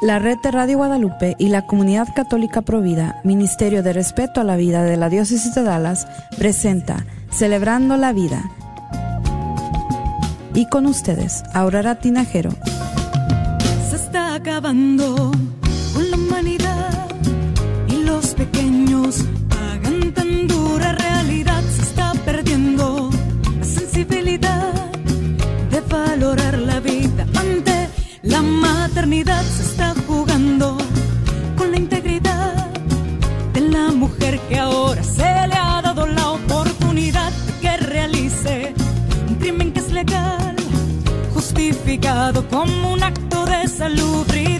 La red de Radio Guadalupe y la comunidad católica Provida, Ministerio de Respeto a la Vida de la Diócesis de Dallas, presenta Celebrando la Vida. Y con ustedes, Aurora Tinajero. Se está acabando con la humanidad y los pequeños pagan tan dura realidad. Se está perdiendo la sensibilidad de valorar la vida ante la maternidad. Se que ahora se le ha dado la oportunidad de que realice un crimen que es legal, justificado como un acto de salubridad.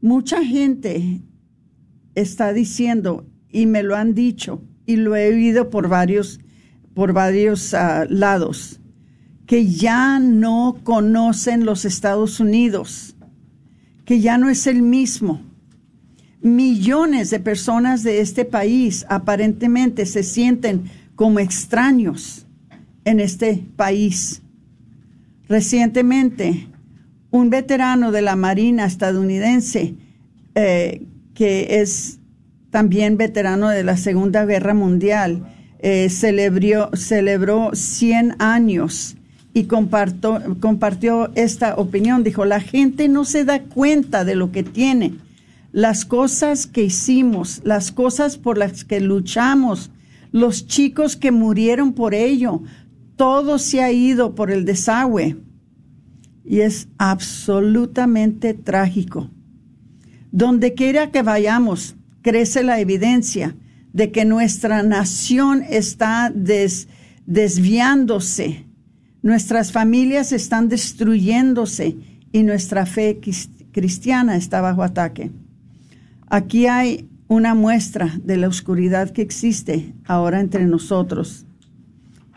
Mucha gente está diciendo, y me lo han dicho, y lo he oído por varios, por varios ah, lados, que ya no conocen los Estados Unidos, que ya no es el mismo. Millones de personas de este país aparentemente se sienten como extraños en este país. Recientemente, un veterano de la Marina estadounidense, eh, que es también veterano de la Segunda Guerra Mundial, eh, celebró, celebró 100 años y compartió, compartió esta opinión. Dijo, la gente no se da cuenta de lo que tiene. Las cosas que hicimos, las cosas por las que luchamos, los chicos que murieron por ello, todo se ha ido por el desagüe. Y es absolutamente trágico. Donde quiera que vayamos, crece la evidencia de que nuestra nación está desviándose, nuestras familias están destruyéndose y nuestra fe cristiana está bajo ataque. Aquí hay una muestra de la oscuridad que existe ahora entre nosotros.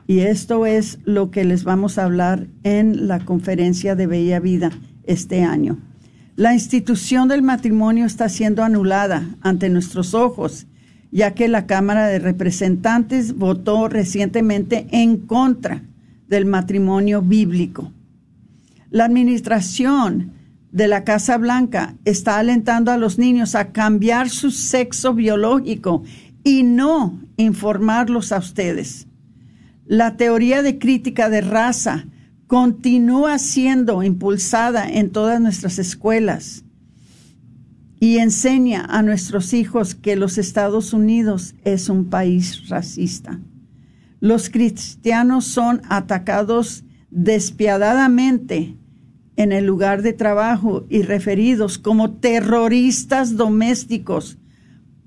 Y esto es lo que les vamos a hablar en la conferencia de Bella Vida este año. La institución del matrimonio está siendo anulada ante nuestros ojos, ya que la Cámara de Representantes votó recientemente en contra del matrimonio bíblico. La administración de la Casa Blanca está alentando a los niños a cambiar su sexo biológico y no informarlos a ustedes. La teoría de crítica de raza continúa siendo impulsada en todas nuestras escuelas y enseña a nuestros hijos que los Estados Unidos es un país racista. Los cristianos son atacados despiadadamente en el lugar de trabajo y referidos como terroristas domésticos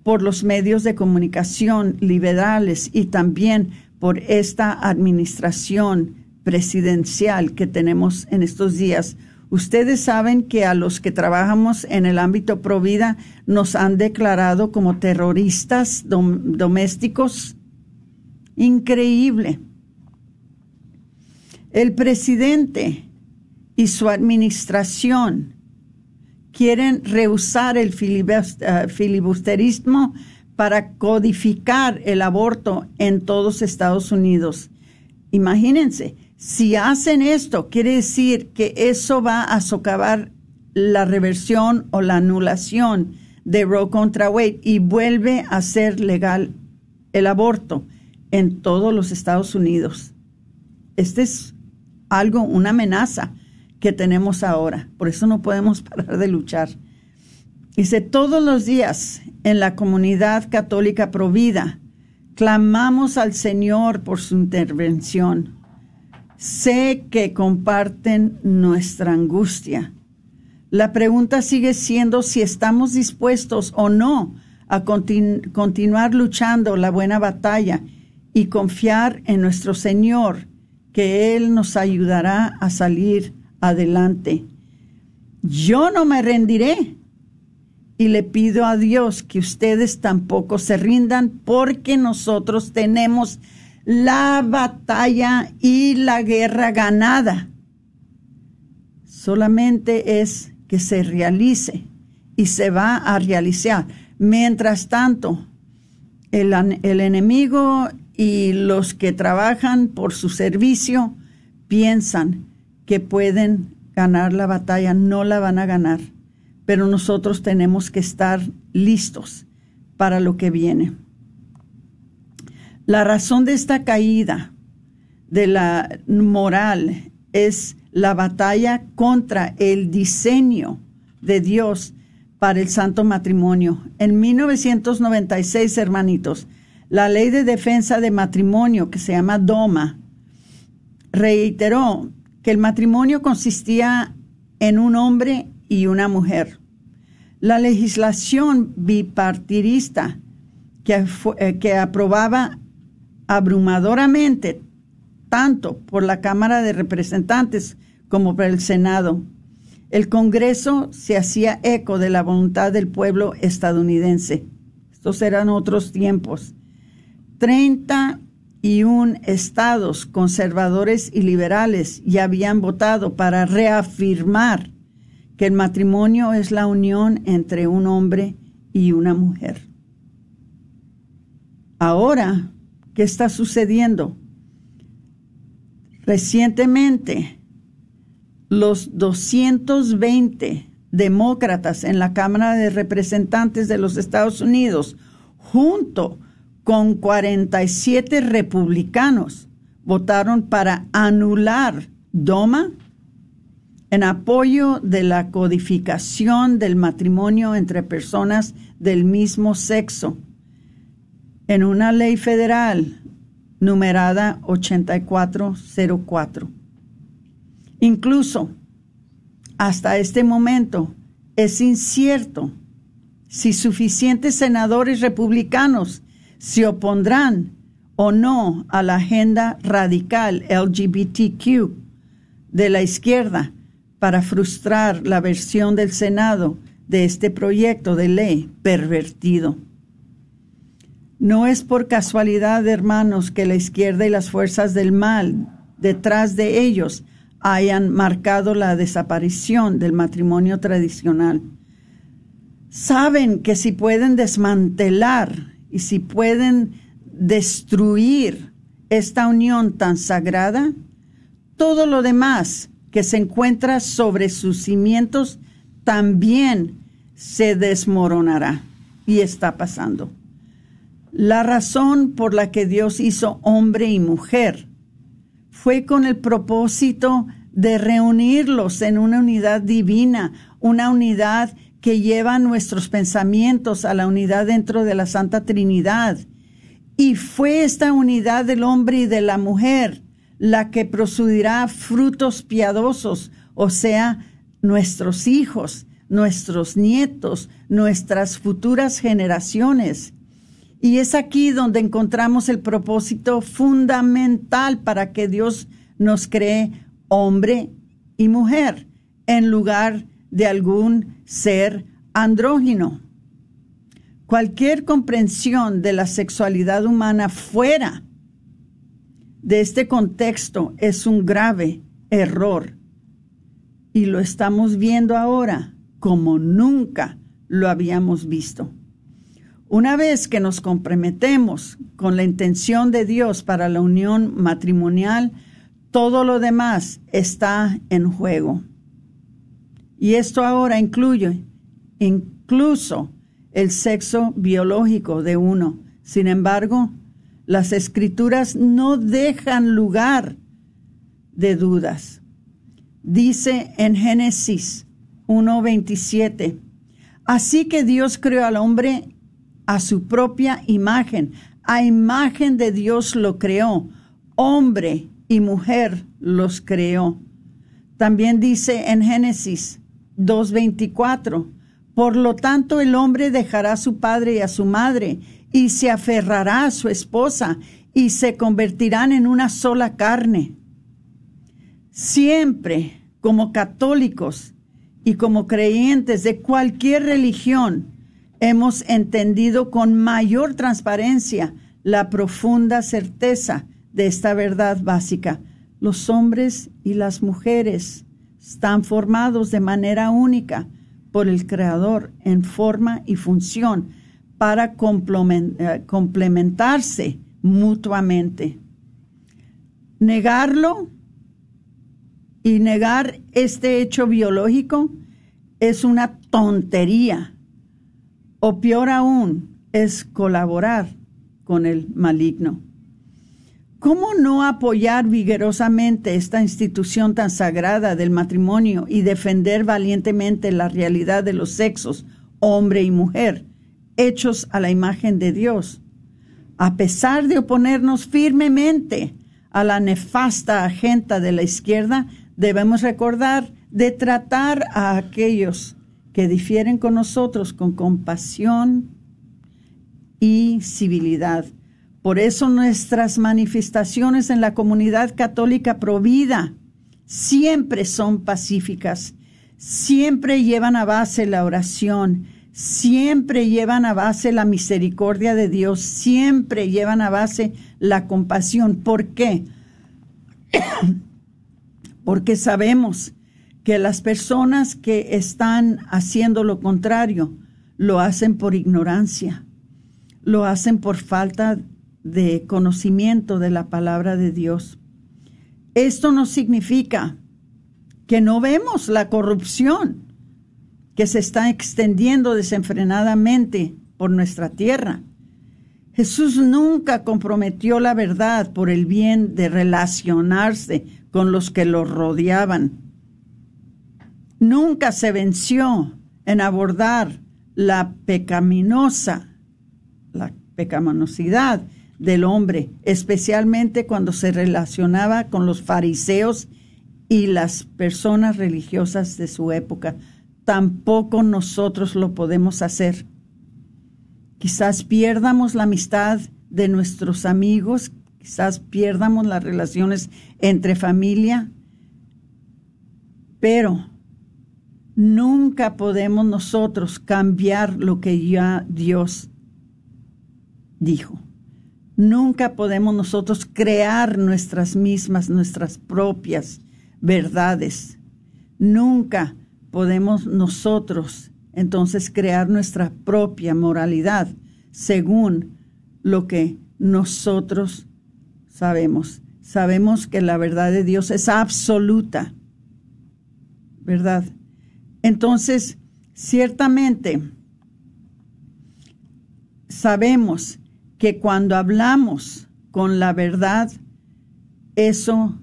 por los medios de comunicación liberales y también por esta administración presidencial que tenemos en estos días. Ustedes saben que a los que trabajamos en el ámbito Provida nos han declarado como terroristas domésticos. Increíble. El presidente y su administración quieren rehusar el eh, filibusterismo para codificar el aborto en todos Estados Unidos. Imagínense, si hacen esto, quiere decir que eso va a socavar la reversión o la anulación de Roe contra Wade y vuelve a ser legal el aborto en todos los Estados Unidos. Este es algo, una amenaza que tenemos ahora. Por eso no podemos parar de luchar. Dice, todos los días en la comunidad católica provida, clamamos al Señor por su intervención. Sé que comparten nuestra angustia. La pregunta sigue siendo si estamos dispuestos o no a continuar luchando la buena batalla y confiar en nuestro Señor, que Él nos ayudará a salir adelante. Yo no me rendiré y le pido a Dios que ustedes tampoco se rindan porque nosotros tenemos la batalla y la guerra ganada. Solamente es que se realice y se va a realizar. Mientras tanto, el, el, enemigo y los que trabajan por su servicio piensan que pueden ganar la batalla, no la van a ganar, pero nosotros tenemos que estar listos para lo que viene. La razón de esta caída de la moral es la batalla contra el diseño de Dios para el santo matrimonio. En 1996, hermanitos, la ley de defensa de matrimonio, que se llama DOMA, reiteró que el matrimonio consistía en un hombre y una mujer. La legislación bipartidista que, eh, que aprobaba abrumadoramente, tanto por la Cámara de Representantes como por el Senado, el Congreso se hacía eco de la voluntad del pueblo estadounidense. Estos eran otros tiempos. 31 estados conservadores y liberales ya habían votado para reafirmar que el matrimonio es la unión entre un hombre y una mujer. Ahora, ¿qué está sucediendo? Recientemente, los 220 demócratas en la Cámara de Representantes de los Estados Unidos, junto con 47 republicanos, votaron para anular DOMA en apoyo de la codificación del matrimonio entre personas del mismo sexo en una ley federal numerada 8404. Incluso hasta este momento es incierto si suficientes senadores republicanos se opondrán o no a la agenda radical LGBTQ de la izquierda para frustrar la versión del Senado de este proyecto de ley pervertido. No es por casualidad, hermanos, que la izquierda y las fuerzas del mal detrás de ellos hayan marcado la desaparición del matrimonio tradicional. Saben que si pueden desmantelar y si pueden destruir esta unión tan sagrada, todo lo demás que se encuentra sobre sus cimientos también se desmoronará. Y está pasando. La razón por la que Dios hizo hombre y mujer fue con el propósito de reunirlos en una unidad divina, una unidad que lleva nuestros pensamientos a la unidad dentro de la Santa Trinidad. Y fue esta unidad del hombre y de la mujer la que producirá frutos piadosos, o sea, nuestros hijos, nuestros nietos, nuestras futuras generaciones. Y es aquí donde encontramos el propósito fundamental para que Dios nos cree hombre y mujer en lugar de algún ser andrógino. Cualquier comprensión de la sexualidad humana fuera de este contexto es un grave error. Y lo estamos viendo ahora como nunca lo habíamos visto. Una vez que nos comprometemos con la intención de Dios para la unión matrimonial, todo lo demás está en juego. Y esto ahora incluye incluso el sexo biológico de uno. Sin embargo, las escrituras no dejan lugar de dudas. Dice en Génesis 1.27, así que Dios creó al hombre a su propia imagen. A imagen de Dios lo creó. Hombre y mujer los creó. También dice en Génesis 2.24, por lo tanto el hombre dejará a su padre y a su madre y se aferrará a su esposa y se convertirán en una sola carne. Siempre como católicos y como creyentes de cualquier religión, hemos entendido con mayor transparencia la profunda certeza de esta verdad básica. Los hombres y las mujeres están formados de manera única por el Creador en forma y función para eh, complementarse mutuamente. Negarlo y negar este hecho biológico es una tontería o peor aún, es colaborar con el maligno. ¿Cómo no apoyar vigorosamente esta institución tan sagrada del matrimonio y defender valientemente la realidad de los sexos, hombre y mujer, hechos a la imagen de Dios? A pesar de oponernos firmemente a la nefasta agenda de la izquierda, debemos recordar de tratar a aquellos que difieren con nosotros con compasión y civilidad. Por eso nuestras manifestaciones en la comunidad católica provida siempre son pacíficas. siempre llevan a base la oración, siempre llevan a base la misericordia de Dios, siempre llevan a base la compasión. ¿Por qué? Porque sabemos que las personas que están haciendo lo contrario lo hacen por ignorancia, lo hacen por falta de conocimiento de la palabra de Dios. Esto no significa que no vemos la corrupción que se está extendiendo desenfrenadamente por nuestra tierra. Jesús nunca comprometió la verdad por el bien de relacionarse con los que lo rodeaban. Nunca se venció en abordar la pecaminosa, la pecaminosidad del hombre, especialmente cuando se relacionaba con los fariseos y las personas religiosas de su época. Tampoco nosotros lo podemos hacer. Quizás pierdamos la amistad de nuestros amigos, quizás pierdamos las relaciones entre familia, pero nunca podemos nosotros cambiar lo que ya Dios dijo. Nunca podemos nosotros crear nuestras mismas, nuestras propias verdades. Nunca podemos nosotros entonces crear nuestra propia moralidad según lo que nosotros sabemos. Sabemos que la verdad de Dios es absoluta, ¿verdad? Entonces, ciertamente, sabemos que cuando hablamos con la verdad, eso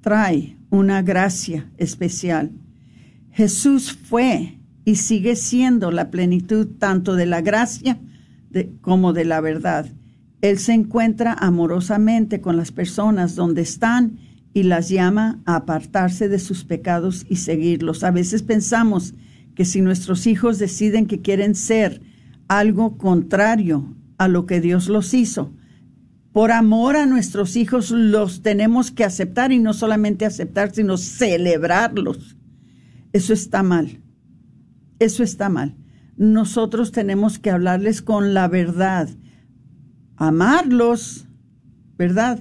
trae una gracia especial. Jesús fue y sigue siendo la plenitud tanto de la gracia como de la verdad. Él se encuentra amorosamente con las personas donde están y las llama a apartarse de sus pecados y seguirlos. A veces pensamos que si nuestros hijos deciden que quieren ser algo contrario a lo que Dios los hizo, por amor a nuestros hijos los tenemos que aceptar y no solamente aceptar, sino celebrarlos. Eso está mal. Eso está mal. Nosotros tenemos que hablarles con la verdad, amarlos, ¿verdad?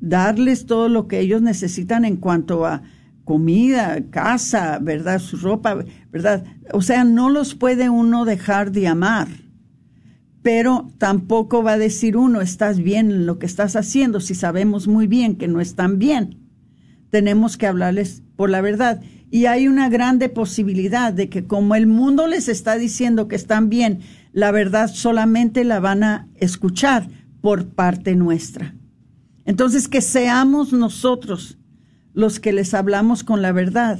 Darles todo lo que ellos necesitan en cuanto a comida, casa, ¿verdad? Su ropa, ¿verdad? O sea, no los puede uno dejar de amar pero tampoco va a decir uno, estás bien en lo que estás haciendo, si sabemos muy bien que no están bien. Tenemos que hablarles por la verdad. Y hay una grande posibilidad de que como el mundo les está diciendo que están bien, la verdad solamente la van a escuchar por parte nuestra. Entonces, que seamos nosotros los que les hablamos con la verdad,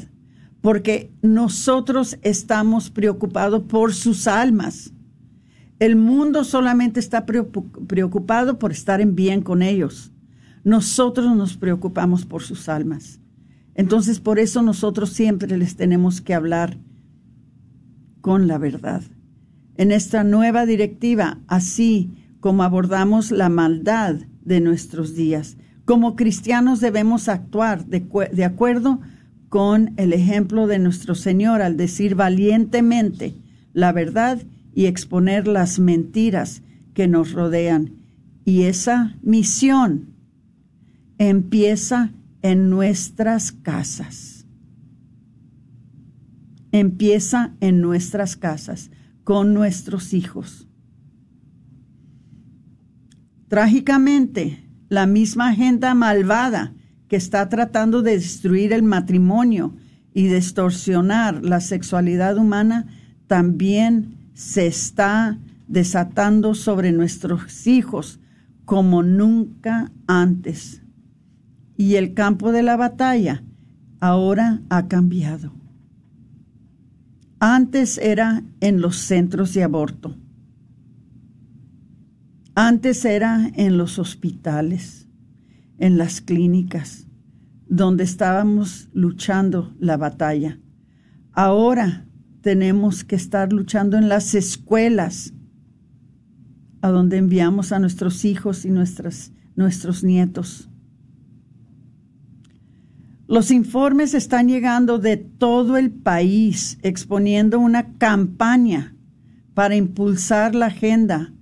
porque nosotros estamos preocupados por sus almas el mundo solamente está preocupado por estar en bien con ellos. Nosotros nos preocupamos por sus almas. Entonces, por eso nosotros siempre les tenemos que hablar con la verdad. En esta nueva directiva, así como abordamos la maldad de nuestros días, como cristianos debemos actuar de, acuerdo con el ejemplo de nuestro Señor al decir valientemente la verdad y exponer las mentiras que nos rodean. Y esa misión empieza en nuestras casas. Empieza en nuestras casas, con nuestros hijos. Trágicamente, la misma agenda malvada que está tratando de destruir el matrimonio y distorsionar la sexualidad humana también se está desatando sobre nuestros hijos como nunca antes. Y el campo de la batalla ahora ha cambiado. Antes era en los centros de aborto. Antes era en los hospitales, en las clínicas, donde estábamos luchando la batalla. Ahora tenemos que estar luchando en las escuelas, a donde enviamos a nuestros hijos y nuestras, nuestros nietos. Los informes están llegando de todo el país exponiendo una campaña para impulsar la agenda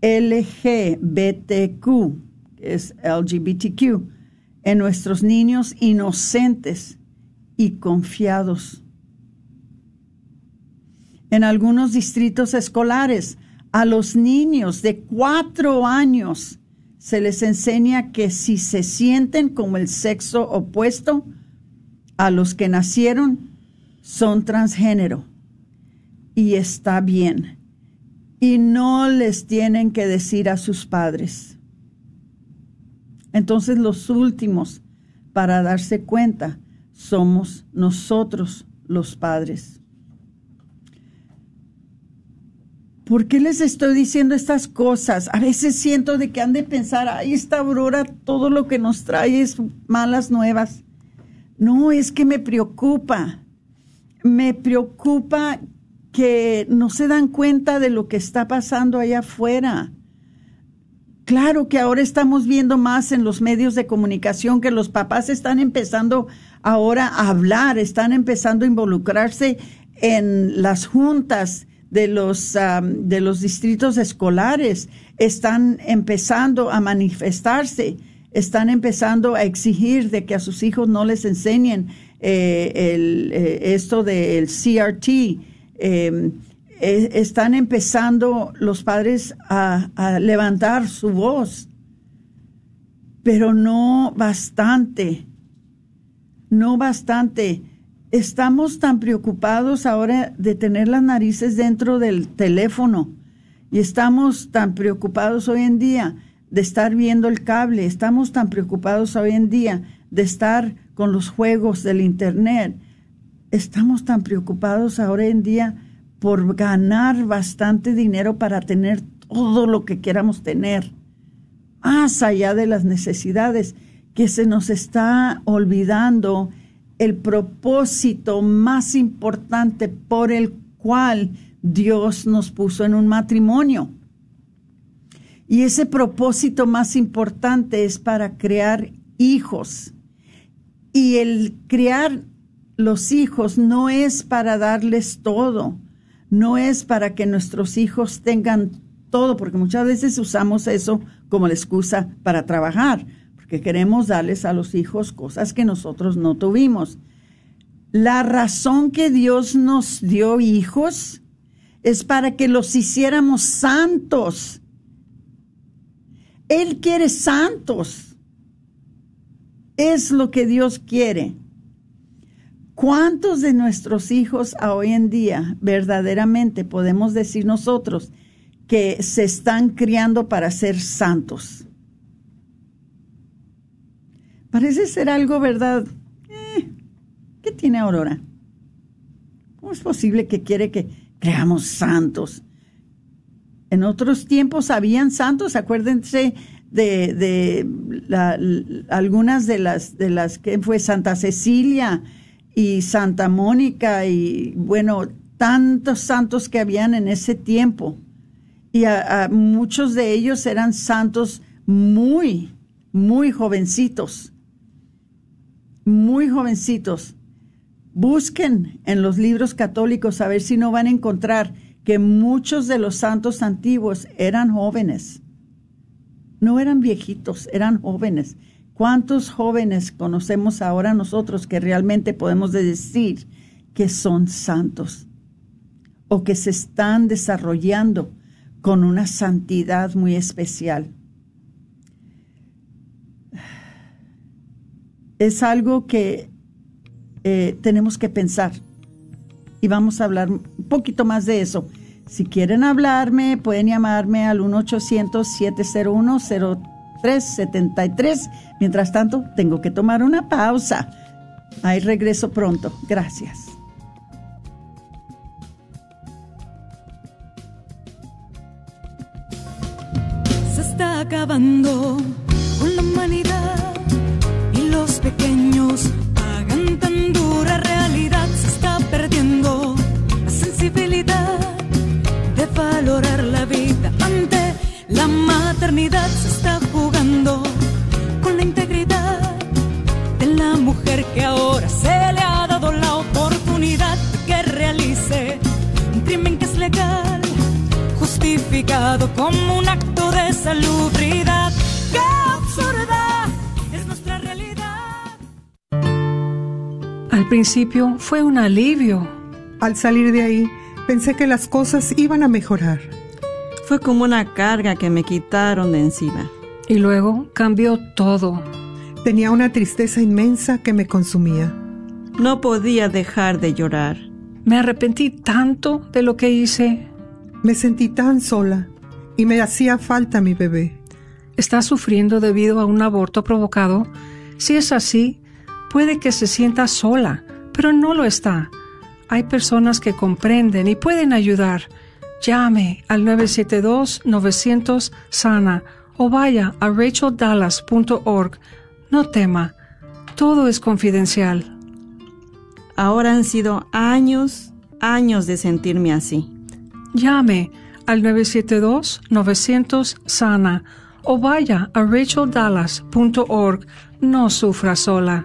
LGBTQ, que es LGBTQ, en nuestros niños inocentes y confiados. En algunos distritos escolares, a los niños de cuatro años se les enseña que si se sienten como el sexo opuesto a los que nacieron, son transgénero. Y está bien. Y no les tienen que decir a sus padres. Entonces los últimos para darse cuenta somos nosotros los padres. ¿Por qué les estoy diciendo estas cosas? A veces siento de que han de pensar, ay, esta Aurora todo lo que nos trae es malas nuevas. No, es que me preocupa. Me preocupa que no se dan cuenta de lo que está pasando allá afuera. Claro que ahora estamos viendo más en los medios de comunicación que los papás están empezando ahora a hablar, están empezando a involucrarse en las juntas de los, de los distritos escolares están empezando a manifestarse, están empezando a exigir de que a sus hijos no les enseñen eh, el, eh, esto del CRT. Em, e, están empezando los padres a, a levantar su voz, pero no bastante, no bastante estamos tan preocupados ahora de tener las narices dentro del teléfono y estamos tan preocupados hoy en día de estar viendo el cable, estamos tan preocupados hoy en día de estar con los juegos del Internet, estamos tan preocupados ahora en día por ganar bastante dinero para tener todo lo que queramos tener, más allá de las necesidades, que se nos está olvidando el propósito más importante por el cual Dios nos puso en un matrimonio. Y ese propósito más importante es para crear hijos. Y el crear los hijos no es para darles todo, no es para que nuestros hijos tengan todo, porque muchas veces usamos eso como la excusa para trabajar que queremos darles a los hijos cosas que nosotros no tuvimos. La razón que Dios nos dio hijos es para que los hiciéramos santos. Él quiere santos. Es lo que Dios quiere. ¿Cuántos de nuestros hijos a hoy en día verdaderamente podemos decir nosotros que se están criando para ser santos? Parece ser algo, ¿verdad? Eh, ¿Qué tiene Aurora? ¿Cómo es posible que quiere que creamos santos? En otros tiempos habían santos, acuérdense de, algunas de las, de las que fue Santa Cecilia y Santa Mónica y bueno, tantos santos que habían en ese tiempo. Y muchos de ellos eran santos muy, muy jovencitos muy jovencitos, busquen en los libros católicos a ver si no van a encontrar que muchos de los santos antiguos eran jóvenes. No eran viejitos, eran jóvenes. ¿Cuántos jóvenes conocemos ahora nosotros que realmente podemos decir que son santos o que se están desarrollando con una santidad muy especial? Es algo que eh, tenemos que pensar y vamos a hablar un poquito más de eso. Si quieren hablarme, pueden llamarme al 1-800-701-0373. Mientras tanto, tengo que tomar una pausa. Ahí regreso pronto. Gracias. Se está acabando La maternidad se está jugando con la integridad de la mujer que ahora se le ha dado la oportunidad de que realice un crimen que es legal, justificado como un acto de salubridad. ¡Qué absurda es nuestra realidad! Al principio fue un alivio. Al salir de ahí, pensé que las cosas iban a mejorar fue como una carga que me quitaron de encima. Y luego cambió todo. Tenía una tristeza inmensa que me consumía. No podía dejar de llorar. Me arrepentí tanto de lo que hice. Me sentí tan sola y me hacía falta mi bebé. ¿Está sufriendo debido a un aborto provocado? Si es así, puede que se sienta sola, pero no lo está. Hay personas que comprenden y pueden ayudar. Llame al 972-900-SANA o vaya a racheldallas.org. No tema, todo es confidencial. Ahora han sido años, años de sentirme así. Llame al 972-900-SANA o vaya a racheldallas.org. No sufra sola.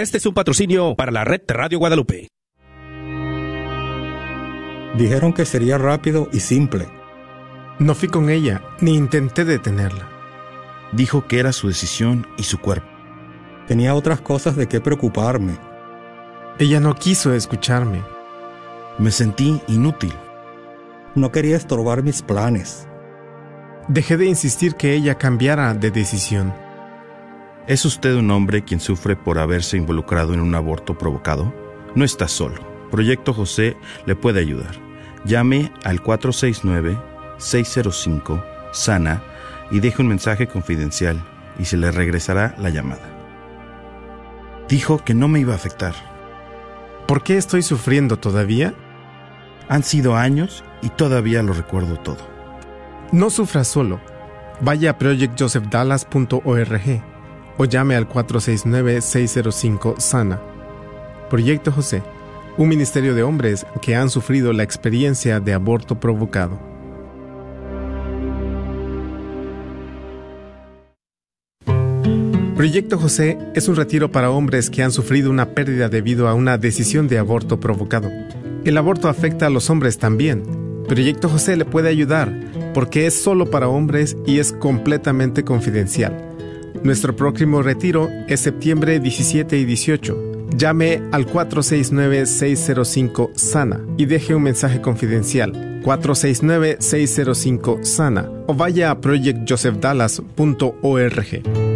Este es un patrocinio para la red Radio Guadalupe. Dijeron que sería rápido y simple. No fui con ella, ni intenté detenerla. Dijo que era su decisión y su cuerpo. Tenía otras cosas de qué preocuparme. Ella no quiso escucharme. Me sentí inútil. No quería estorbar mis planes. Dejé de insistir que ella cambiara de decisión. ¿Es usted un hombre quien sufre por haberse involucrado en un aborto provocado? No está solo. Proyecto José le puede ayudar. Llame al 469-605-SANA y deje un mensaje confidencial y se le regresará la llamada. Dijo que no me iba a afectar. ¿Por qué estoy sufriendo todavía? Han sido años y todavía lo recuerdo todo. No sufra solo. Vaya a projectjosephdallas.org o llame al 469-605-SANA. Proyecto José, un ministerio de hombres que han sufrido la experiencia de aborto provocado. Proyecto José es un retiro para hombres que han sufrido una pérdida debido a una decisión de aborto provocado. El aborto afecta a los hombres también. Proyecto José le puede ayudar porque es solo para hombres y es completamente confidencial. Nuestro próximo retiro es septiembre 17 y 18. Llame al 469-605-SANA y deje un mensaje confidencial. 469-605-SANA o vaya a projectjosephdallas.org.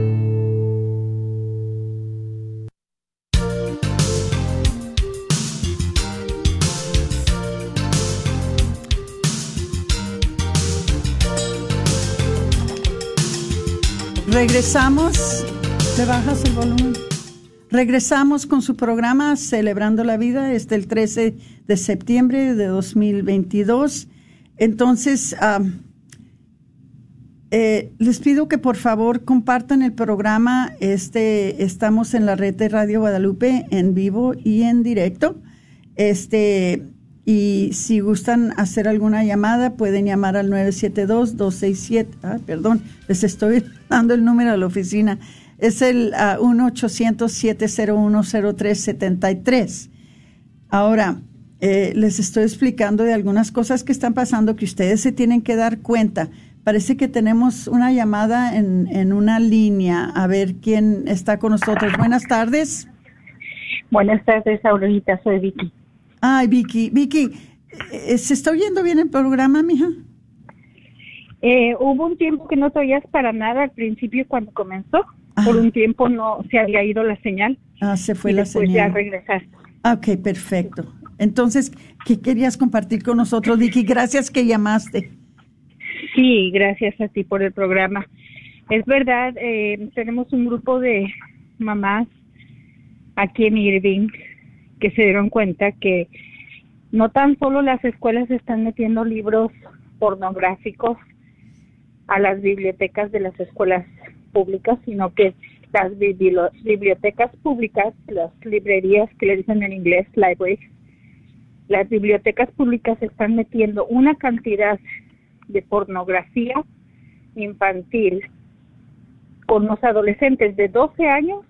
Regresamos. ¿Le bajas el volumen? Regresamos con su programa Celebrando la Vida, este el 13 de septiembre de 2022. Entonces, eh, les pido que por favor compartan el programa. Este, estamos en la red de Radio Guadalupe en vivo y en directo. Este, y si gustan hacer alguna llamada, pueden llamar al 972-267. Ah, perdón, les estoy dando el número a la oficina. Es el uh, 1-800-701-0373. Ahora, eh, les estoy explicando de algunas cosas que están pasando que ustedes se tienen que dar cuenta. Parece que tenemos una llamada en, en una línea. A ver quién está con nosotros. Buenas tardes. Buenas tardes, Aurorita. Soy Vicky. Ay, Vicky, Vicky, eh, ¿se está oyendo bien el programa, mija? Eh, hubo un tiempo que no te oías para nada al principio cuando comenzó. Por un tiempo no se había ido la señal. Ah, se fue y la después señal. ya regresaste. Ok, perfecto. Entonces, ¿qué querías compartir con nosotros, Vicky? Gracias que llamaste. Sí, gracias a ti por el programa. Es verdad, eh, tenemos un grupo de mamás aquí en Irving que se dieron cuenta que no tan solo las escuelas están metiendo libros pornográficos a las bibliotecas de las escuelas públicas, sino que las bibli- bibliotecas públicas, las librerías que le dicen en inglés libraries, las bibliotecas públicas están metiendo una cantidad de pornografía infantil con los adolescentes de 12 años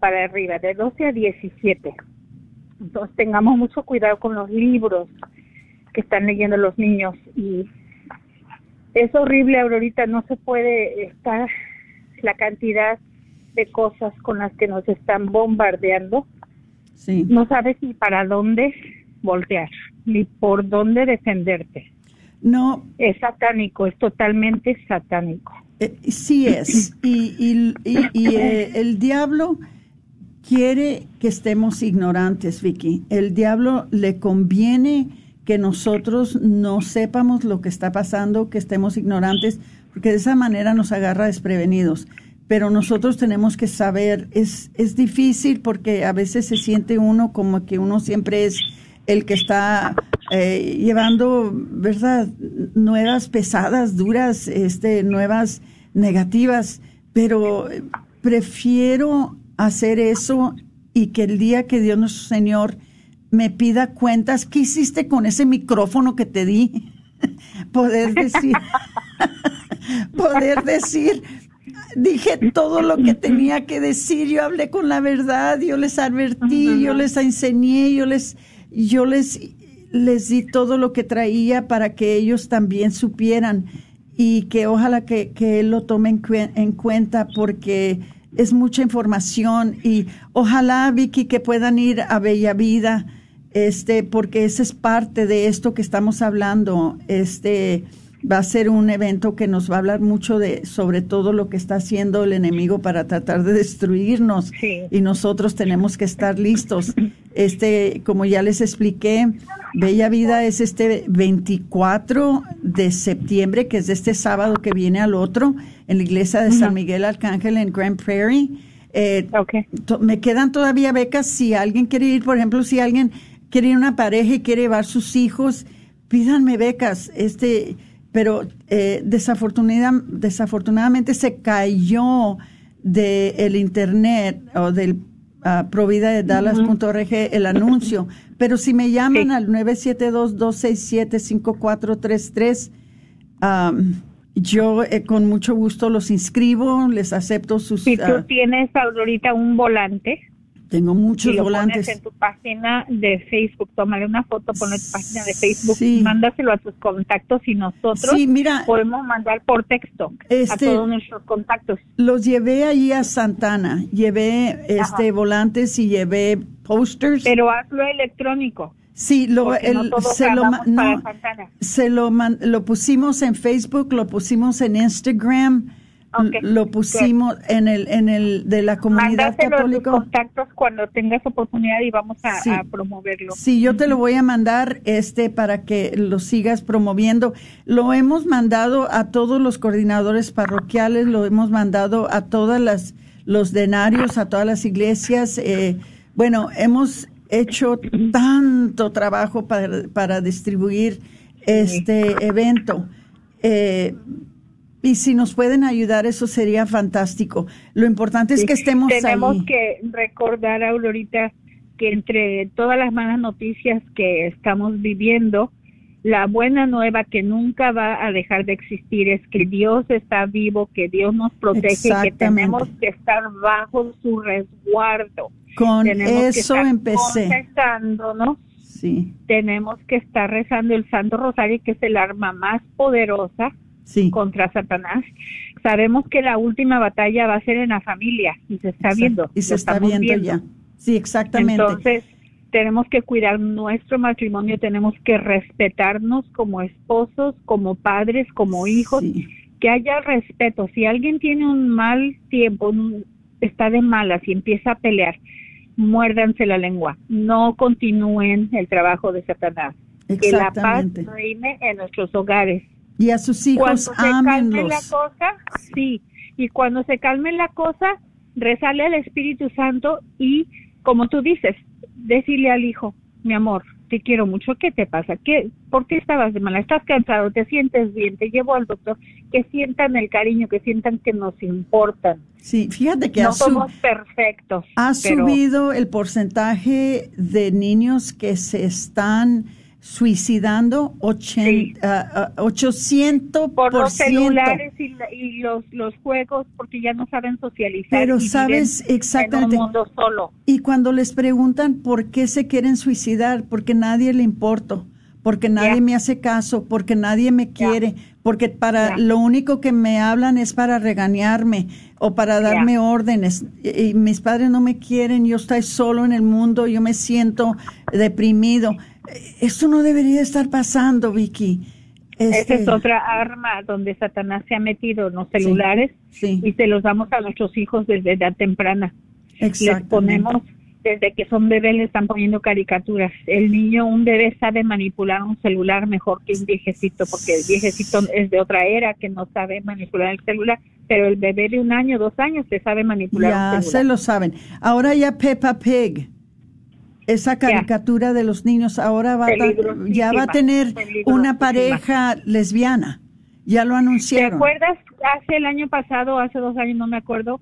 para arriba, de 12 a 17. Entonces tengamos mucho cuidado con los libros que están leyendo los niños y es horrible ahorita no se puede estar la cantidad de cosas con las que nos están bombardeando. Sí. No sabes ni para dónde voltear, ni por dónde defenderte. No. Es satánico, es totalmente satánico. Eh, sí es. Y, y- y- y, eh, el diablo quiere que estemos ignorantes, Vicky. El diablo le conviene que nosotros no sepamos lo que está pasando, que estemos ignorantes, porque de esa manera nos agarra desprevenidos. Pero nosotros tenemos que saber, es, es difícil porque a veces se siente uno como que uno siempre es el que está eh, llevando, ¿verdad? Nuevas pesadas, duras, este, nuevas negativas, pero eh, prefiero hacer eso y que el día que Dios nuestro Señor me pida cuentas, ¿qué hiciste con ese micrófono que te di? poder decir, poder decir, dije todo lo que tenía que decir, yo hablé con la verdad, yo les advertí, yo les enseñé, yo les, yo les, les di todo lo que traía para que ellos también supieran y que ojalá que, que él lo tome en, cuen- en cuenta porque es mucha información y ojalá Vicky que puedan ir a Bella Vida este porque esa es parte de esto que estamos hablando este va a ser un evento que nos va a hablar mucho de sobre todo lo que está haciendo el enemigo para tratar de destruirnos. Y nosotros tenemos que estar listos. Este como ya les expliqué Bella Vida es este 24 de septiembre que es de este sábado que viene al otro en la iglesia de San Miguel Arcángel en Grand Prairie. Eh, me quedan todavía becas. Si alguien quiere ir por ejemplo si alguien quiere ir una pareja y quiere llevar sus hijos pídanme becas. Este pero eh, desafortunada- desafortunadamente se cayó de el internet o del ah, provida de dallas.org el anuncio. Pero si me llaman al 972-267-5433 am, yo eh, con mucho gusto los inscribo les acepto sus Si tú ah, tienes ahorita un volante, tengo muchos y lo volantes pones en tu página de Facebook, tómale una foto, ponle tu página de Facebook, mándaselo a tus contactos y nosotros Sí, mira. podemos mandar por texto a Este- todos nuestros contactos. Los llevé allí a Santana, llevé este volantes y llevé posters. Pero hazlo electrónico. Sí, lo, no el- todos se, lo, no, se lo, lo pusimos en Facebook, lo pusimos en Instagram, Lo pusimos en el en el de la comunidad católica. contactos cuando tengas oportunidad y vamos a, Sí. a promoverlo. Sí, yo te lo voy a mandar este para que lo sigas promoviendo. Lo hemos mandado a todos los coordinadores parroquiales, lo hemos mandado a todas las los denarios, a todas las iglesias. eh, bueno, hemos hecho tanto trabajo para, para distribuir este evento. Eh, y si nos pueden ayudar, eso sería fantástico. Lo importante es Sí, que estemos Tenemos ahí. que recordar, Aurorita, que entre todas las malas noticias que estamos viviendo, la buena nueva que nunca va a dejar de existir es que Dios está vivo, que Dios nos protege, que tenemos que estar bajo su resguardo. Con Tenemos que eso estar empecé. Sí. Tenemos que estar rezando el Santo Rosario, que es el arma más poderosa contra Satanás. Sabemos que la última batalla va a ser en la familia y se está Exacto. viendo. Y se está viendo, ya. Sí, exactamente. Entonces, tenemos que cuidar nuestro matrimonio, tenemos que respetarnos como esposos, como padres, como hijos, que haya respeto. Si alguien tiene un mal tiempo, está de malas y empieza a pelear, muérdanse la lengua. No continúen el trabajo de Satanás. Que la paz reine en nuestros hogares. Y a sus hijos, Cuando se calme la cosa, sí. Y cuando se calme la cosa, rezale al Espíritu Santo y, como tú dices, decirle al hijo, mi amor, te quiero mucho, ¿qué te pasa? ¿Qué, ¿Por qué estabas de mala? ¿Estás cansado? ¿Te sientes bien? Te llevo al doctor. Que sientan el cariño, que sientan que nos importan. Sí, fíjate que no somos perfectos. ha pero subido el porcentaje de niños que se están suicidando 80, ah, ah, 800 por los celulares y, y los, los juegos, porque ya no saben socializar. Pero y sabes exactamente. En un mundo solo. Y cuando les preguntan por qué se quieren suicidar, porque nadie le importo, porque nadie me hace caso, porque nadie me quiere, porque para lo único que me hablan es para regañarme o para darme órdenes. Y, y mis padres no me quieren, yo estoy solo en el mundo, yo me siento deprimido. Esto no debería estar pasando, Vicky. Esa Este, es otra arma donde Satanás se ha metido en los celulares y se los damos a nuestros hijos desde edad temprana. Les ponemos, desde que son bebés, le están poniendo caricaturas. El niño, un bebé sabe manipular un celular mejor que un viejecito, porque el viejecito es de otra era que no sabe manipular el celular, pero el bebé de un año, dos años, se sabe manipular Ya un celular. se lo saben. Ahora ya Peppa Pig, esa caricatura de los niños, ahora va a, ya va a tener una pareja lesbiana. Ya lo ¿Te anunciaron. acuerdas? Hace el año pasado, hace dos años, no me acuerdo,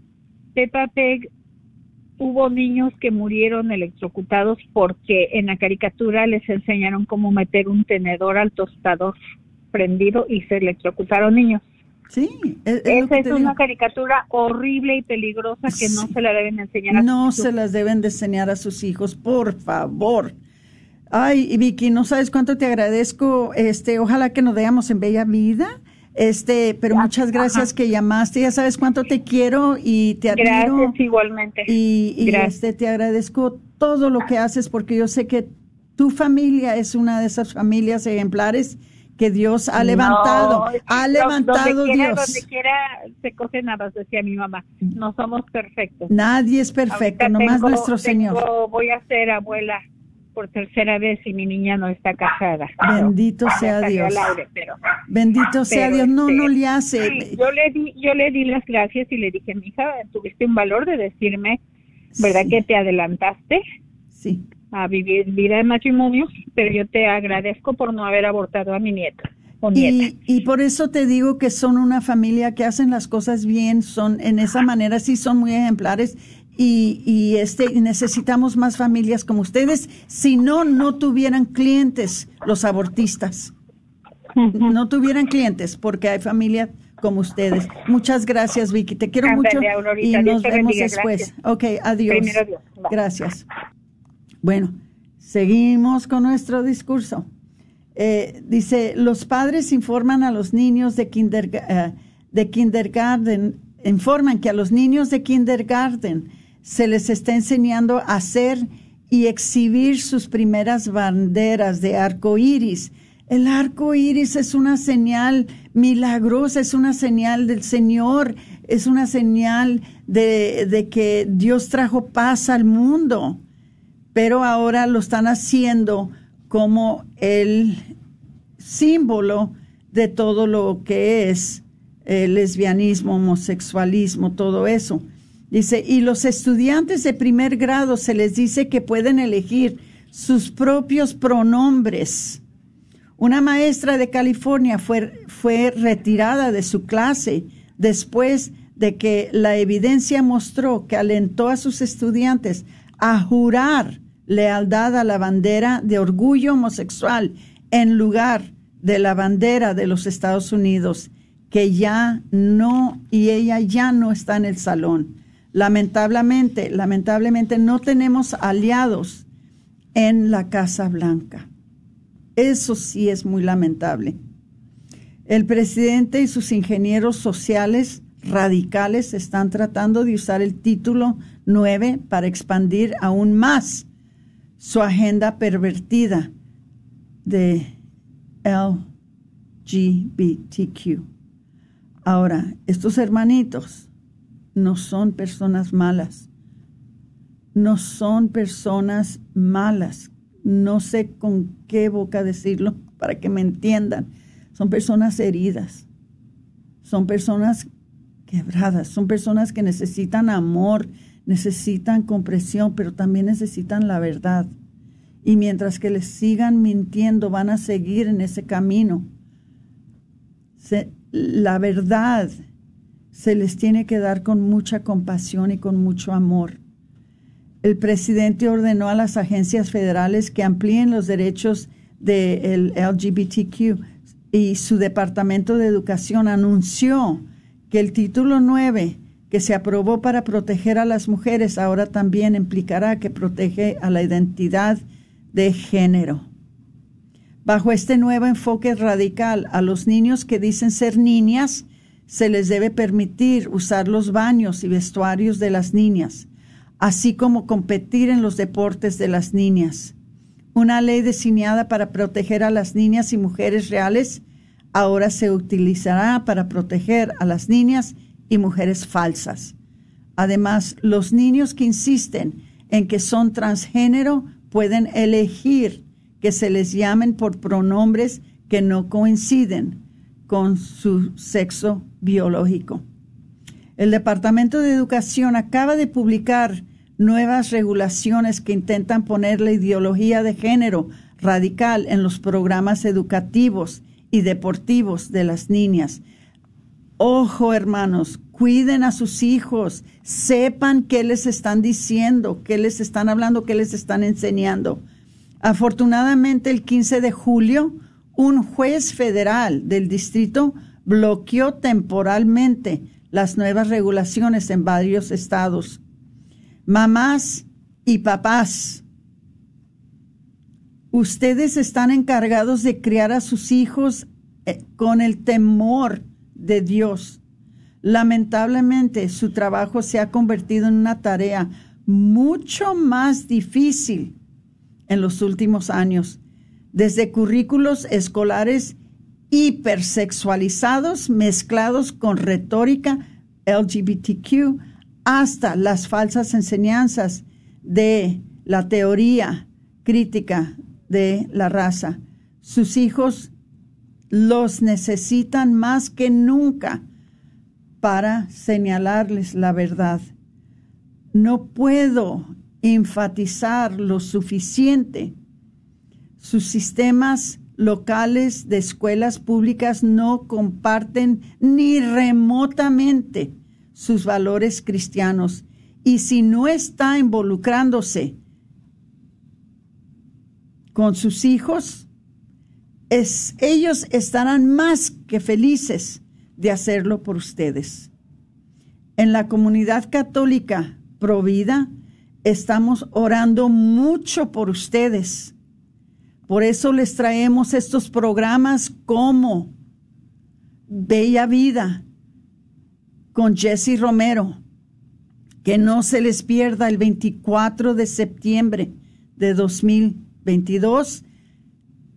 Peppa Pig, hubo niños que murieron electrocutados porque en la caricatura les enseñaron cómo meter un tenedor al tostador prendido y se electrocutaron niños. Sí, es, Esa es una digo. caricatura horrible y peligrosa que no se la deben enseñar a No sus se las deben de enseñar a sus hijos, por favor. Ay, Vicky, no sabes cuánto te agradezco. Este, ojalá que nos veamos en Bella Vida. Este, pero muchas gracias que llamaste. Ya sabes cuánto te quiero y te admiro. Gracias igualmente. Y, y, Gracias. este, te agradezco todo lo que haces porque yo sé que tu familia es una de esas familias ejemplares que Dios ha levantado. No, ha do- levantado donde quiera, Dios. Donde quiera se cogen habas, decía mi mamá. No somos perfectos. Nadie es perfecto, Ahorita nomás tengo- nuestro tengo- Señor. Voy a ser abuela por tercera vez y mi niña no está casada. Bendito sea Dios. al aire, pero- Bendito sea Dios. No, este, no le hace. sí, yo le di, yo le di las gracias y le dije, mi hija, tuviste un valor de decirme, ¿verdad que te adelantaste? Sí. A vivir vida de matrimonio, pero yo te agradezco por no haber abortado a mi nieto o nieta. Y, y por eso te digo que son una familia que hacen las cosas bien, son en esa manera sí son muy ejemplares y, y este necesitamos más familias como ustedes. Si no, no tuvieran clientes los abortistas, no tuvieran clientes porque hay familias como ustedes. Muchas gracias, Vicky. Te quiero mucho Aurorita, y nos vemos bendiga, después. gracias. Ok, adiós. Dios. Gracias. Bueno, seguimos con nuestro discurso. Eh, dice, los padres informan a los niños de, kinderga- eh, de kindergarten, informan que a los niños de kindergarten se les está enseñando a hacer y exhibir sus primeras banderas de arco iris. El arco iris es una señal milagrosa, es una señal del Señor, es una señal de que Dios trajo paz al mundo pero ahora lo están haciendo como el símbolo de todo lo que es el lesbianismo, homosexualismo, todo eso. Dice, y los estudiantes de primer grado se les dice que pueden elegir sus propios pronombres. Una maestra de California fue, fue retirada de su clase después de que la evidencia mostró que alentó a sus estudiantes a jurar lealtad a la bandera de orgullo homosexual en lugar de la bandera de los Estados Unidos, que ya no, y ella ya no está en el salón. Lamentablemente, lamentablemente no tenemos aliados en la Casa Blanca. Eso sí es muy lamentable. El presidente y sus ingenieros sociales radicales están tratando de usar el título 9 para expandir aún más su agenda pervertida de LGBTQ. Ahora, estos hermanitos no son personas malas. No son personas malas. No sé con qué boca decirlo para que me entiendan. Son personas heridas. Son personas quebradas. Son personas que necesitan amor, necesitan comprensión, pero también necesitan la verdad. Y mientras que les sigan mintiendo, van a seguir en ese camino. La verdad se les tiene que dar con mucha compasión y con mucho amor. El presidente ordenó a las agencias federales que amplíen los derechos del LGBTQ y su Departamento de Educación anunció que el título 9 que se aprobó para proteger a las mujeres ahora también implicará que protege a la identidad de género. Bajo este nuevo enfoque radical, a los niños que dicen ser niñas se les debe permitir usar los baños y vestuarios de las niñas, así como competir en los deportes de las niñas. Una ley diseñada para proteger a las niñas y mujeres reales ahora se utilizará para proteger a las niñas mujeres falsas. Además, los niños que insisten en que son transgénero pueden elegir que se les llamen por pronombres que no coinciden con su sexo biológico. El Departamento de Educación acaba de publicar nuevas regulaciones que intentan poner la ideología de género radical en los programas educativos y deportivos de las niñas. Ojo, hermanos, cuiden a sus hijos, sepan qué les están diciendo, qué les están hablando, qué les están enseñando. Afortunadamente, el 15 de julio, un juez federal del distrito bloqueó temporalmente las nuevas regulaciones en varios estados. Mamás y papás, ustedes están encargados de criar a sus hijos eh, con el temor de Dios. Lamentablemente, su trabajo se ha convertido en una tarea mucho más difícil en los últimos años, desde currículos escolares hipersexualizados mezclados con retórica LGBTQ hasta las falsas enseñanzas de la teoría crítica de la raza. Sus hijos los necesitan más que nunca para señalarles la verdad. No puedo enfatizar lo suficiente. Sus sistemas locales de escuelas públicas no comparten ni remotamente sus valores cristianos y si no está involucrándose con sus hijos, ellos estarán más que felices de hacerlo por ustedes. En la comunidad católica Provida estamos orando mucho por ustedes. Por eso les traemos estos programas como Bella Vida con Jesse Romero. Que no se les pierda el 24 de septiembre de 2022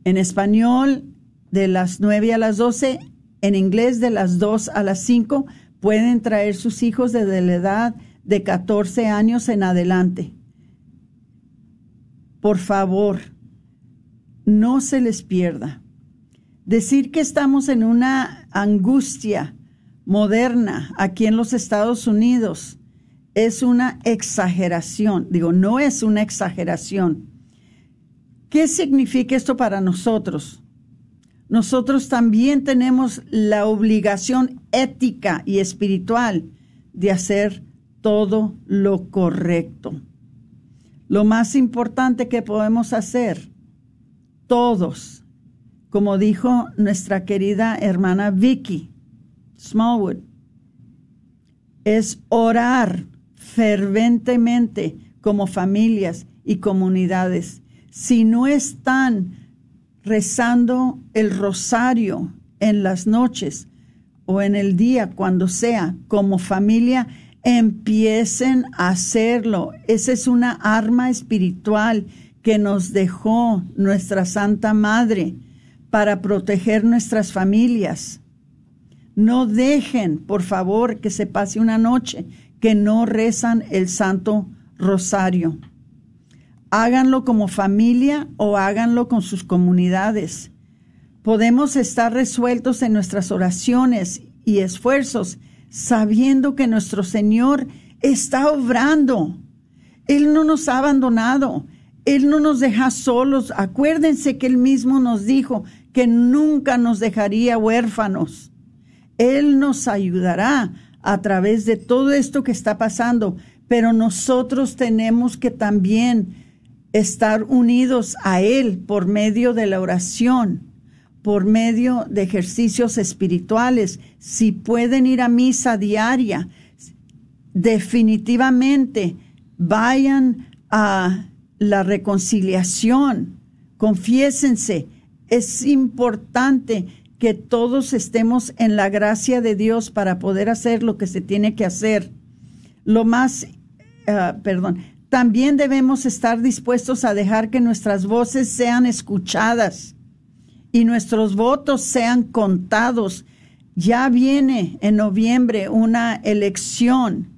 en español de las 9 a las 12, en inglés de las 2 a las 5. Pueden traer sus hijos desde la edad de 14 años en adelante. Por favor, no se les pierda. Decir que estamos en una angustia moderna aquí en los Estados Unidos es una exageración. Digo, no es una exageración. ¿Qué significa esto para nosotros? Nosotros también tenemos la obligación ética y espiritual de hacer todo lo correcto. Lo más importante que podemos hacer, todos, como dijo nuestra querida hermana Vicky Smallwood, es orar ferventemente como familias y comunidades. Si no están rezando el rosario en las noches o en el día, cuando sea, como familia, empiecen a hacerlo. Esa es una arma espiritual que nos dejó nuestra Santa Madre para proteger nuestras familias. No dejen, por favor, que se pase una noche que no rezan el Santo Rosario. Háganlo como familia o háganlo con sus comunidades. Podemos estar resueltos en nuestras oraciones y esfuerzos sabiendo que nuestro Señor está obrando. Él no nos ha abandonado. Él no nos deja solos. Acuérdense que Él mismo nos dijo que nunca nos dejaría huérfanos. Él nos ayudará a través de todo esto que está pasando, pero nosotros tenemos que también estar unidos a Él por medio de la oración, por medio de ejercicios espirituales. Si pueden ir a misa diaria, definitivamente vayan a la reconciliación, confiésense. Es importante que todos estemos en la gracia de Dios para poder hacer lo que se tiene que hacer. Lo más, ah, perdón, también debemos estar dispuestos a dejar que nuestras voces sean escuchadas y nuestros votos sean contados. Ya viene en noviembre una elección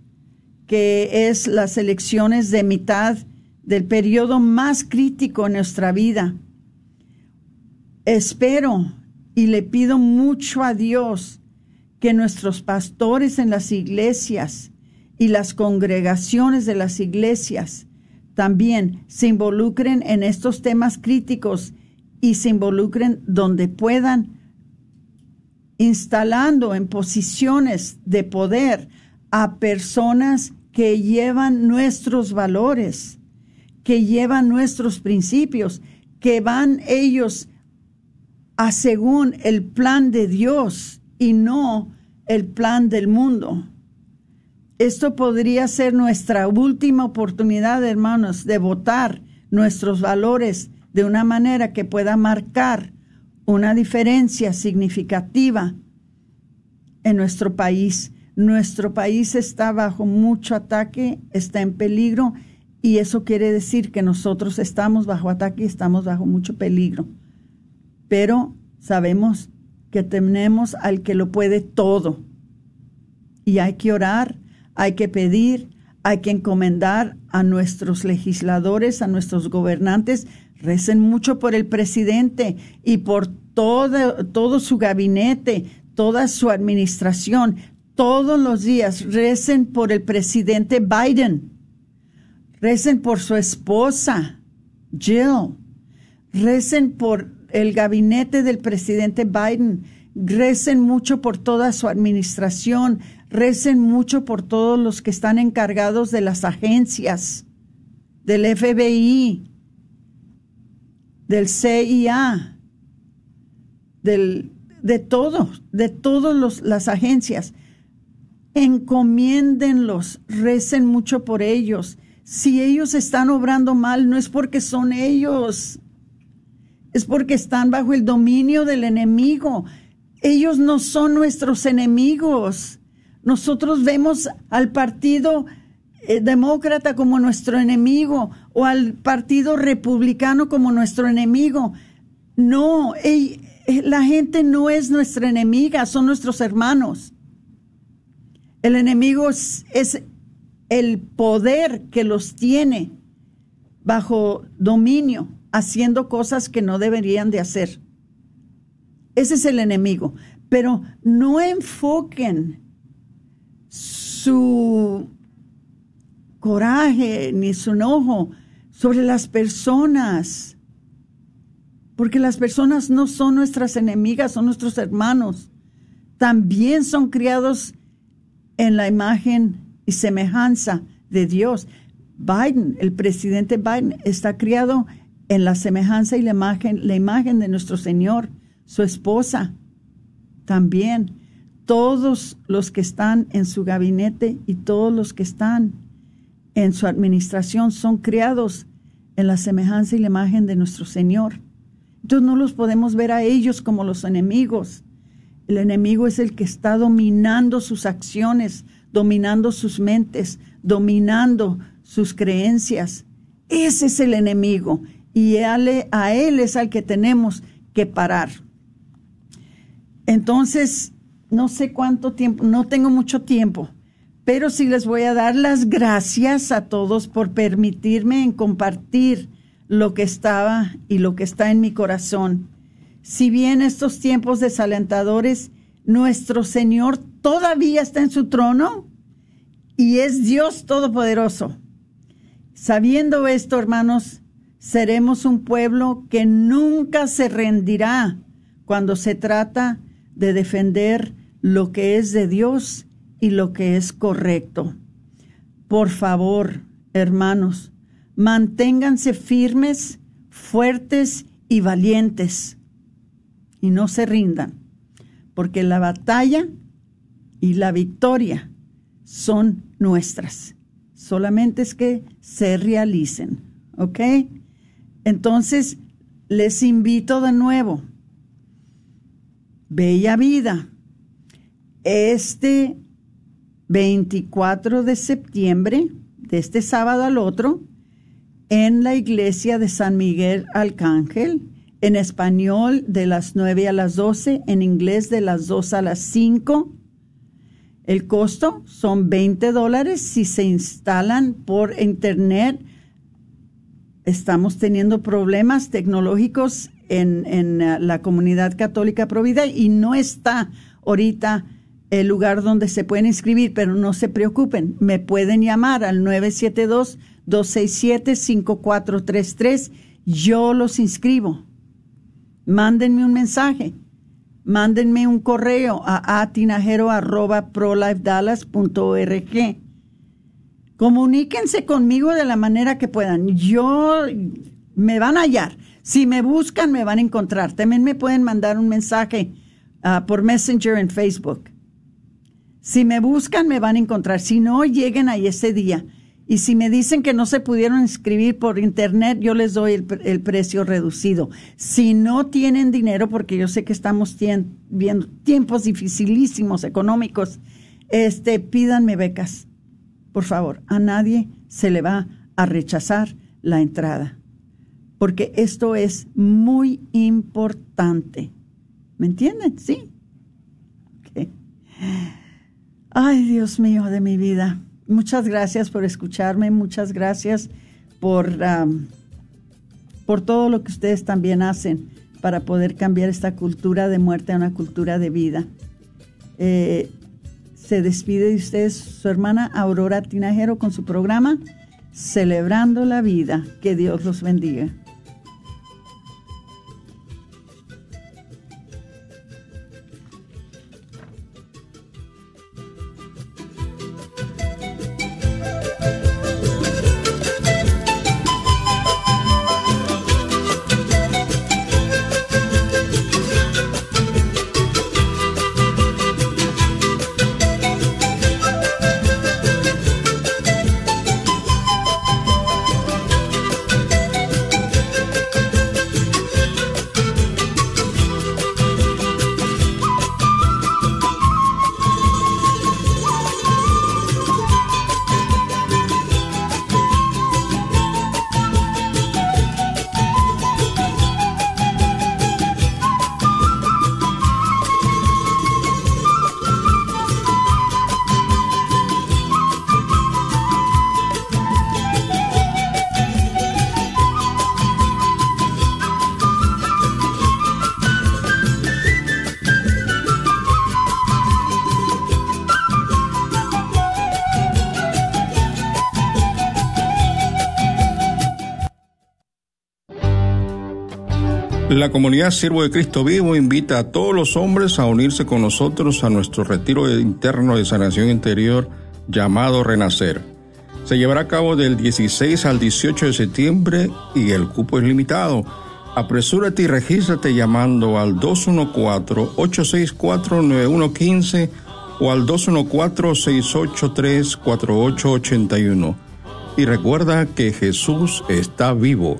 que es las elecciones de mitad del periodo más crítico en nuestra vida. Espero y le pido mucho a Dios que nuestros pastores en las iglesias y las congregaciones de las iglesias también se involucren en estos temas críticos y se involucren donde puedan, instalando en posiciones de poder a personas que llevan nuestros valores, que llevan nuestros principios, que van ellos a según el plan de Dios y no el plan del mundo. Esto podría ser nuestra última oportunidad, hermanos, de votar nuestros valores de una manera que pueda marcar una diferencia significativa en nuestro país. Nuestro país está bajo mucho ataque, está en peligro y eso quiere decir que nosotros estamos bajo ataque y estamos bajo mucho peligro pero sabemos que tenemos al que lo puede todo. Y hay que orar, hay que pedir, hay que encomendar a nuestros legisladores, a nuestros gobernantes, recen mucho por el presidente y por todo, su gabinete, toda su administración. Todos los días recen por el presidente Biden, recen por su esposa, Jill, recen por el gabinete del presidente Biden. Recen mucho por toda su administración, recen mucho por todos los que están encargados de las agencias, del FBI, del CIA, del, de todos, de todas las agencias. Encomiéndenlos, recen mucho por ellos. Si ellos están obrando mal, no es porque son ellos, es porque están bajo el dominio del enemigo. Ellos no son nuestros enemigos. Nosotros vemos al partido eh, demócrata como nuestro enemigo o al partido republicano como nuestro enemigo. No, eh, la gente no es nuestra enemiga, son nuestros hermanos. El enemigo es el poder que los tiene bajo dominio haciendo cosas que no deberían de hacer. Ese es el enemigo. Pero no enfoquen su coraje ni su enojo sobre las personas, porque las personas no son nuestras enemigas, son nuestros hermanos. También son criados en la imagen y semejanza de Dios. Biden, el presidente Biden, está criado en la semejanza y la imagen, la imagen de nuestro Señor, su esposa también, todos los que están en su gabinete y todos los que están en su administración son criados en la semejanza y la imagen de nuestro Señor. Entonces no los podemos ver a ellos como los enemigos. El enemigo es el que está dominando sus acciones, dominando sus mentes, dominando sus creencias. Ese es el enemigo y a él es al que tenemos que parar. Entonces, no sé cuánto tiempo, no tengo mucho tiempo, pero sí les voy a dar las gracias a todos por permitirme en compartir lo que estaba y lo que está en mi corazón. Si bien estos tiempos desalentadores, nuestro Señor todavía está en su trono y es Dios Todopoderoso. Sabiendo esto, hermanos, Seremos un pueblo que nunca se rendirá cuando se trata de defender lo que es de Dios y lo que es correcto. Por favor, hermanos, manténganse firmes, fuertes y valientes y no se rindan, porque la batalla y la victoria son nuestras. Solamente es que se realicen, ¿ok? Entonces, les invito de nuevo. Bella vida. Este 24 de septiembre, de este sábado al otro, en la iglesia de San Miguel Arcángel, en español de las 9 a las 12, en inglés de las 2 a las 5. El costo son 20 dólares si se instalan por internet. Estamos teniendo problemas tecnológicos en, en uh, la comunidad católica Provida y no está ahorita el lugar donde se pueden inscribir, pero no se preocupen, me pueden llamar al 972-267-5433, yo los inscribo. Mándenme un mensaje, mándenme un correo a atinajero.prolifedallas.org. Comuníquense conmigo de la manera que puedan. Yo me van a hallar. Si me buscan, me van a encontrar. También me pueden mandar un mensaje uh, por Messenger en Facebook. Si me buscan, me van a encontrar. Si no, lleguen ahí ese día. Y si me dicen que no se pudieron inscribir por internet, yo les doy el, precio reducido. Si no tienen dinero, porque yo sé que estamos viendo tiempos dificilísimos económicos, este, pídanme becas. Por favor, a nadie se le va a rechazar la entrada. Porque esto es muy importante. ¿Me entienden? Sí. Okay. Ay, Dios mío de mi vida. Muchas gracias por escucharme, muchas gracias por, por todo lo que ustedes también hacen para poder cambiar esta cultura de muerte a una cultura de vida. Eh, se despide de ustedes su hermana Aurora Tinajero con su programa Celebrando la Vida. Que Dios los bendiga. La comunidad Siervo de Cristo Vivo invita a todos los hombres a unirse con nosotros a nuestro retiro interno de sanación interior llamado Renacer. Se llevará a cabo del 16 al 18 de septiembre y el cupo es limitado. Apresúrate y regístrate llamando al 214-864-9115 o al 214-683-4881. Y recuerda que Jesús está vivo.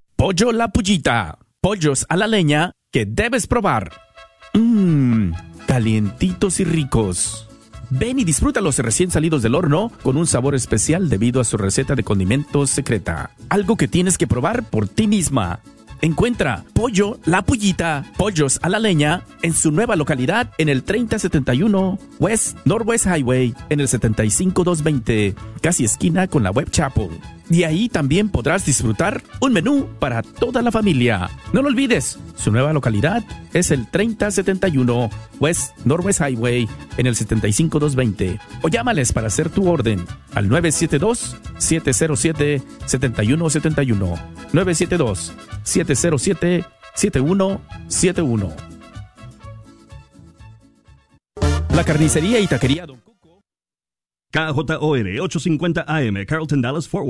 Pollo La Pullita. Pollos a la leña que debes probar. Mmm, calientitos y ricos. Ven y disfruta los recién salidos del horno con un sabor especial debido a su receta de condimentos secreta. Algo que tienes que probar por ti misma. Encuentra Pollo La Pullita, Pollos a la Leña, en su nueva localidad en el 3071 West Northwest Highway, en el 75220, casi esquina con la Web Chapel. Y ahí también podrás disfrutar un menú para toda la familia. No lo olvides, su nueva localidad es el 3071 West Northwest Highway en el 75220. O llámales para hacer tu orden al 972-707-7171. 972-707-7171. La carnicería y taquería Don KJOR 850 AM, Carlton Dallas Forward.